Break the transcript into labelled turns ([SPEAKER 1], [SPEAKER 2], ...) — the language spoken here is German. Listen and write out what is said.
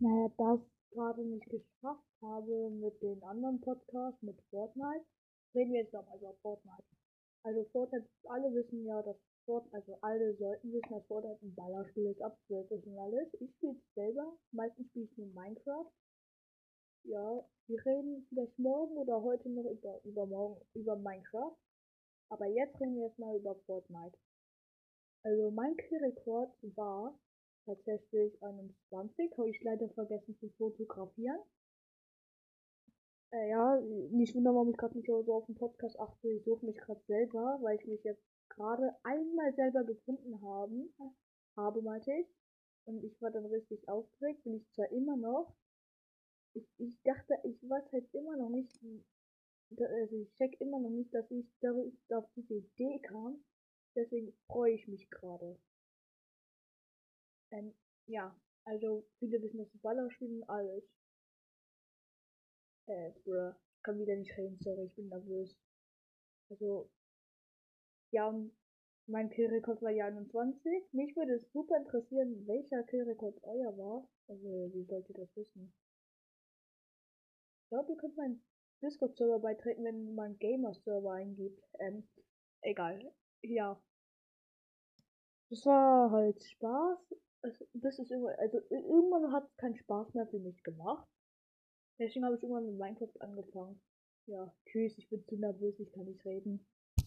[SPEAKER 1] naja, das gerade nicht geschafft habe mit den anderen Podcasts, mit Fortnite, reden wir jetzt nochmal über Fortnite. Also Fortnite, alle wissen ja, dass Fortnite, also alle sollten wissen, dass Fortnite ein Ballerspiel ist, absurd ist und alles. Ich spiele es selber, meistens spiele ich nur Minecraft. Ja, wir reden vielleicht morgen oder heute noch über, übermorgen über Minecraft. Aber jetzt reden wir erstmal über Fortnite. Also mein Kill-Rekord war tatsächlich 21. Habe ich leider vergessen zu fotografieren. Äh, ja, nicht wundern, warum ich gerade nicht so auf den Podcast achte. Ich suche mich gerade selber, weil ich mich jetzt gerade einmal selber gefunden haben, habe, meinte ich. Und ich war dann richtig aufgeregt, bin ich zwar immer noch. Ich, ich dachte, ich weiß halt immer noch nicht, also ich check immer noch nicht, dass ich da auf diese Idee kam. Deswegen freue ich mich gerade. Ähm, ja, also viele wissen, dass Baller spielen und alles. Äh, bruh, ich kann wieder nicht reden, sorry, ich bin nervös. Also, ja, und mein Killrekord war ja 21. Mich würde es super interessieren, welcher Killrekord euer war. Also, wie sollt ihr das wissen? Ich glaube, ihr könnt meinen Discord-Server beitreten, wenn man Gamer-Server eingibt. Ähm, egal. Ja. Das war halt Spaß es, das ist irgendwann, also irgendwann hat es keinen Spaß mehr für mich gemacht. Deswegen habe ich irgendwann mit Minecraft angefangen. Ja, tschüss, ich bin zu nervös, ich kann nicht reden.